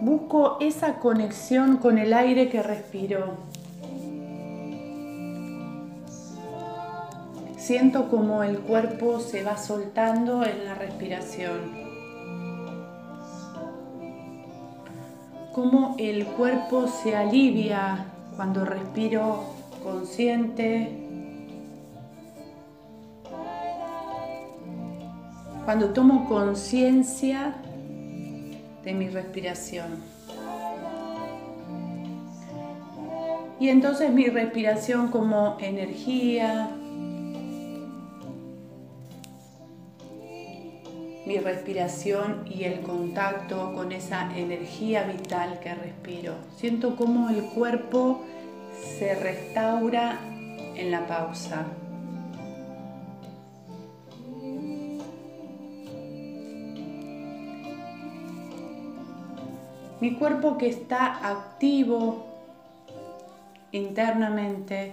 Busco esa conexión con el aire que respiro. Siento como el cuerpo se va soltando en la respiración. Como el cuerpo se alivia cuando respiro consciente. Cuando tomo conciencia de mi respiración. Y entonces mi respiración como energía, mi respiración y el contacto con esa energía vital que respiro. Siento cómo el cuerpo se restaura en la pausa. Mi cuerpo que está activo internamente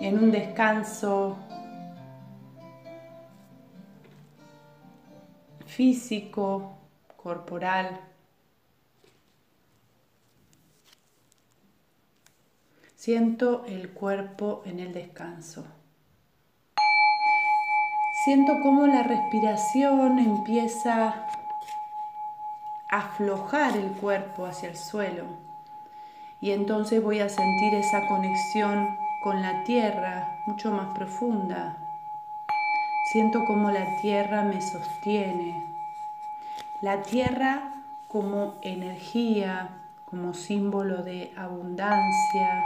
en un descanso físico, corporal. Siento el cuerpo en el descanso. Siento cómo la respiración empieza a aflojar el cuerpo hacia el suelo. Y entonces voy a sentir esa conexión con la tierra mucho más profunda. Siento como la tierra me sostiene. La tierra como energía, como símbolo de abundancia.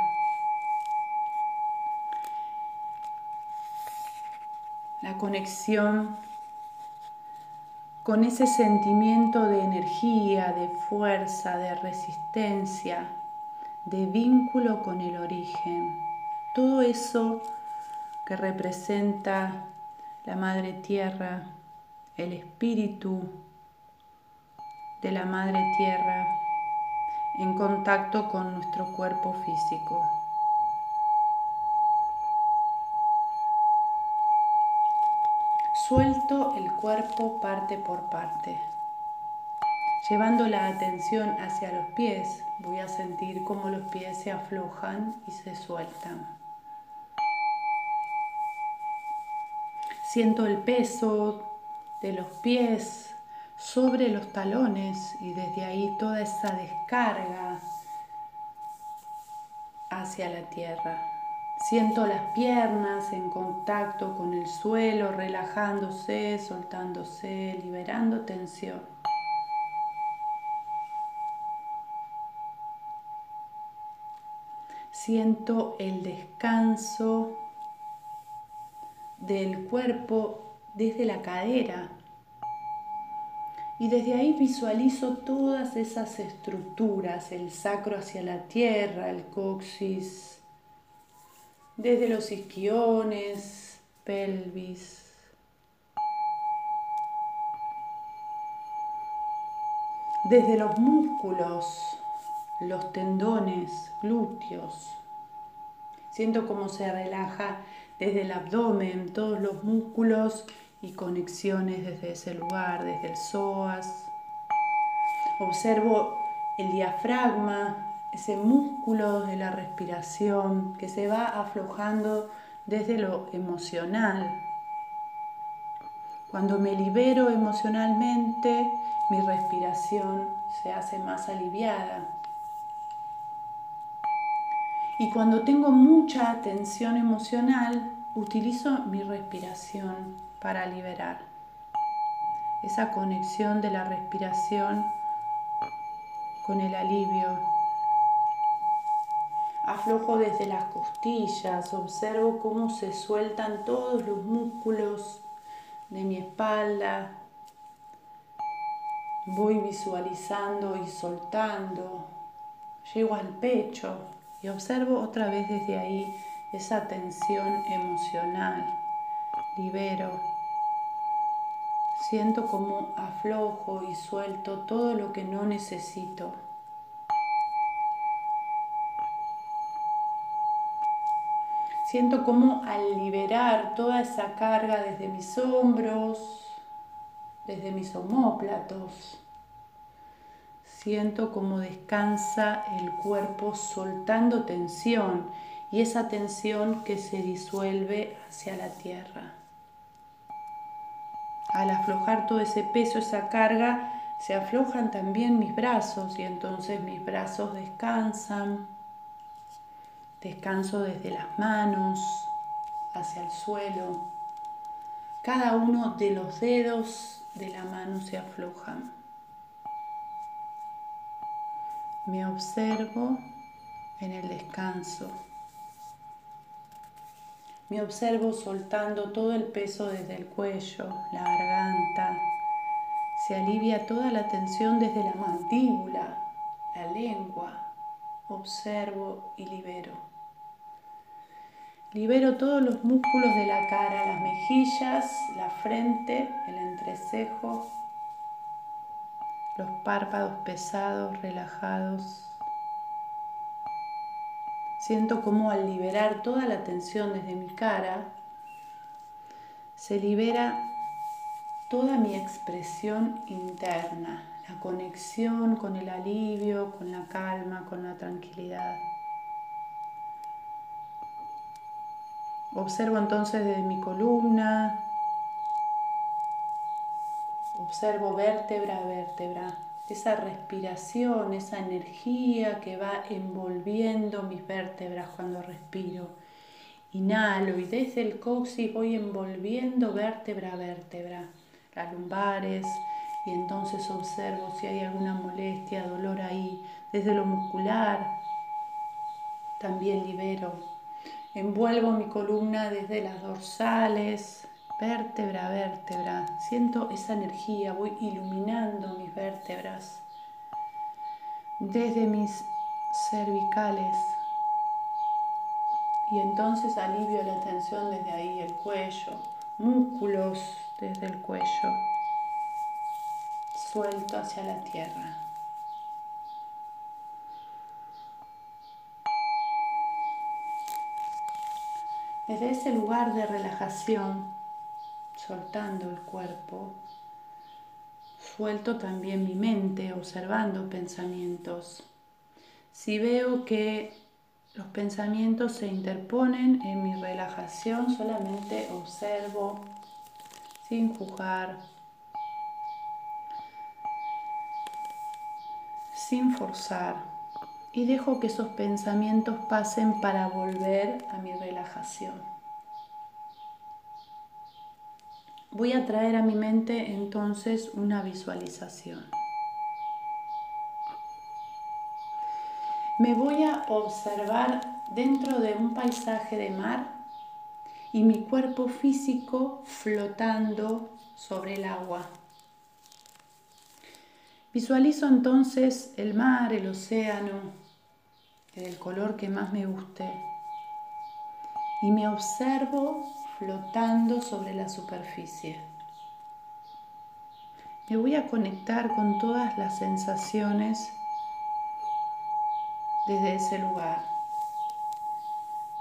La conexión con ese sentimiento de energía, de fuerza, de resistencia, de vínculo con el origen todo eso que representa la Madre Tierra, el espíritu de la Madre Tierra en contacto con nuestro cuerpo físico. Suelto el cuerpo parte por parte. Llevando la atención hacia los pies, voy a sentir cómo los pies se aflojan y se sueltan. Siento el peso de los pies sobre los talones y desde ahí toda esa descarga hacia la tierra. Siento las piernas en contacto con el suelo, relajándose, soltándose, liberando tensión. Siento el descanso del cuerpo desde la cadera. Y desde ahí visualizo todas esas estructuras, el sacro hacia la tierra, el coxis, desde los isquiones, pelvis. Desde los músculos, los tendones, glúteos. Siento cómo se relaja desde el abdomen, todos los músculos y conexiones desde ese lugar, desde el psoas. Observo el diafragma, ese músculo de la respiración que se va aflojando desde lo emocional. Cuando me libero emocionalmente, mi respiración se hace más aliviada. Y cuando tengo mucha tensión emocional, utilizo mi respiración para liberar. Esa conexión de la respiración con el alivio. Aflojo desde las costillas, observo cómo se sueltan todos los músculos de mi espalda. Voy visualizando y soltando. Llego al pecho, y observo otra vez desde ahí esa tensión emocional. Libero. Siento como aflojo y suelto todo lo que no necesito. Siento como al liberar toda esa carga desde mis hombros, desde mis omóplatos. Siento cómo descansa el cuerpo soltando tensión y esa tensión que se disuelve hacia la tierra. Al aflojar todo ese peso, esa carga, se aflojan también mis brazos y entonces mis brazos descansan. Descanso desde las manos hacia el suelo. Cada uno de los dedos de la mano se aflojan. Me observo en el descanso. Me observo soltando todo el peso desde el cuello, la garganta. Se alivia toda la tensión desde la mandíbula, la lengua. Observo y libero. Libero todos los músculos de la cara, las mejillas, la frente, el entrecejo, los párpados pesados, relajados. Siento como al liberar toda la tensión desde mi cara, se libera toda mi expresión interna, la conexión con el alivio, con la calma, con la tranquilidad. Observo entonces desde mi columna, observo vértebra a vértebra esa respiración, esa energía que va envolviendo mis vértebras cuando respiro. Inhalo y desde el coxis voy envolviendo vértebra a vértebra, las lumbares, y entonces observo si hay alguna molestia, dolor ahí. Desde lo muscular también libero. Envuelvo mi columna desde las dorsales, vértebra a vértebra. Siento esa energía, voy iluminando mis vértebras desde mis cervicales. Y entonces alivio la tensión desde ahí, el cuello, músculos desde el cuello. Suelto hacia la tierra. Desde ese lugar de relajación, soltando el cuerpo, suelto también mi mente, observando pensamientos. Si veo que los pensamientos se interponen en mi relajación, solamente observo sin juzgar, sin forzar y dejo que esos pensamientos pasen para volver a mi relajación. Voy a traer a mi mente entonces una visualización. Me voy a observar dentro de un paisaje de mar y mi cuerpo físico flotando sobre el agua. Visualizo entonces el mar, el océano, el color que más me guste. Y me observo flotando sobre la superficie. Me voy a conectar con todas las sensaciones desde ese lugar.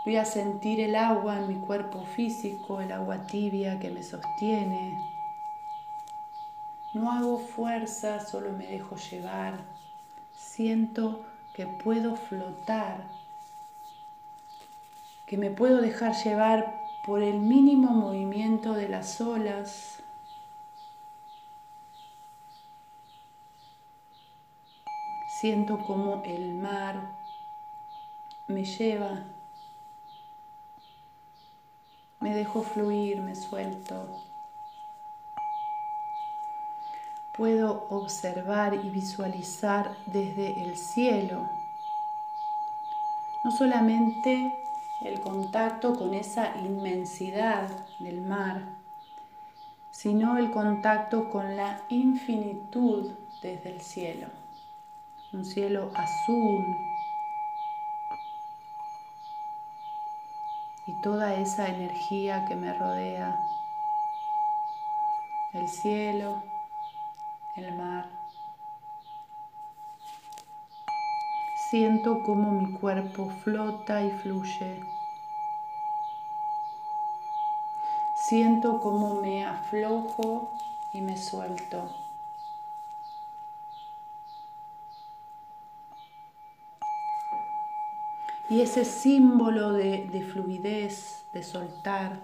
Voy a sentir el agua en mi cuerpo físico, el agua tibia que me sostiene. No hago fuerza, solo me dejo llevar. Siento que puedo flotar, que me puedo dejar llevar por el mínimo movimiento de las olas. Siento como el mar me lleva, me dejo fluir, me suelto. Puedo observar y visualizar desde el cielo, no solamente el contacto con esa inmensidad del mar, sino el contacto con la infinitud desde el cielo, un cielo azul. Y toda esa energía que me rodea, el cielo, el mar. Siento como mi cuerpo flota y fluye. Siento como me aflojo y me suelto. Y ese símbolo de, de fluidez, de soltar,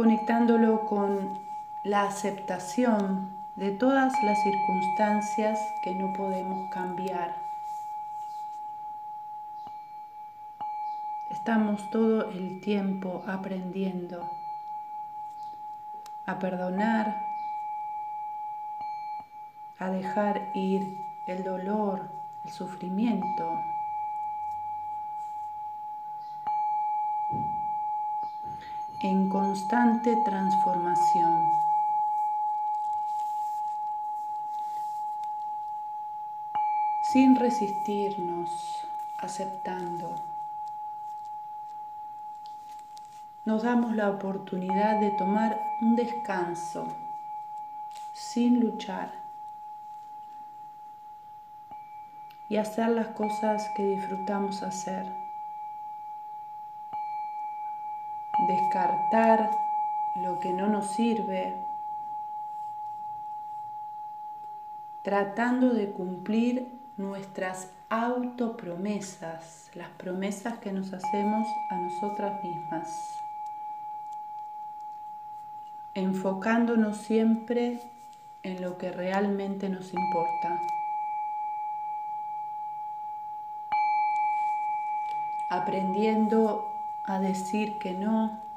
conectándolo con la aceptación de todas las circunstancias que no podemos cambiar. Estamos todo el tiempo aprendiendo a perdonar, a dejar ir el dolor, el sufrimiento, en constante transformación. Sin resistirnos, aceptando. Nos damos la oportunidad de tomar un descanso sin luchar y hacer las cosas que disfrutamos hacer. Descartar lo que no nos sirve, tratando de cumplir nuestras autopromesas, las promesas que nos hacemos a nosotras mismas, enfocándonos siempre en lo que realmente nos importa. aprendiendo a decir que no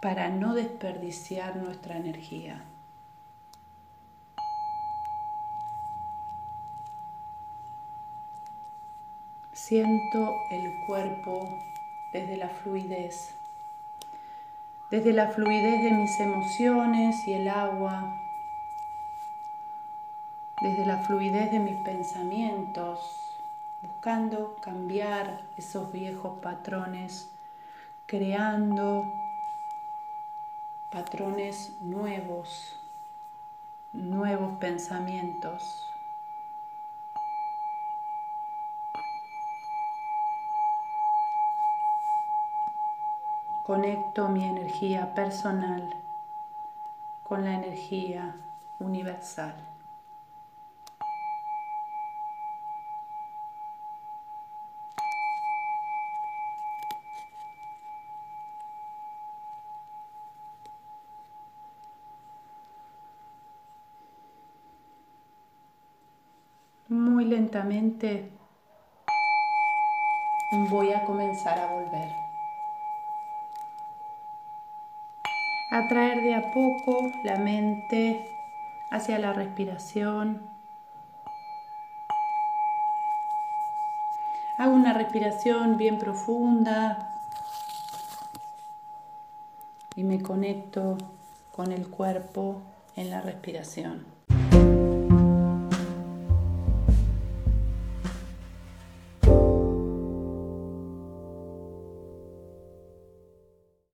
para no desperdiciar nuestra energía. Siento el cuerpo desde la fluidez, desde la fluidez de mis emociones y el agua, desde la fluidez de mis pensamientos buscando cambiar esos viejos patrones, creando patrones nuevos, nuevos pensamientos. Conecto mi energía personal con la energía universal. Voy a comenzar a volver. A traer de a poco la mente hacia la respiración. Hago una respiración bien profunda y me conecto con el cuerpo en la respiración.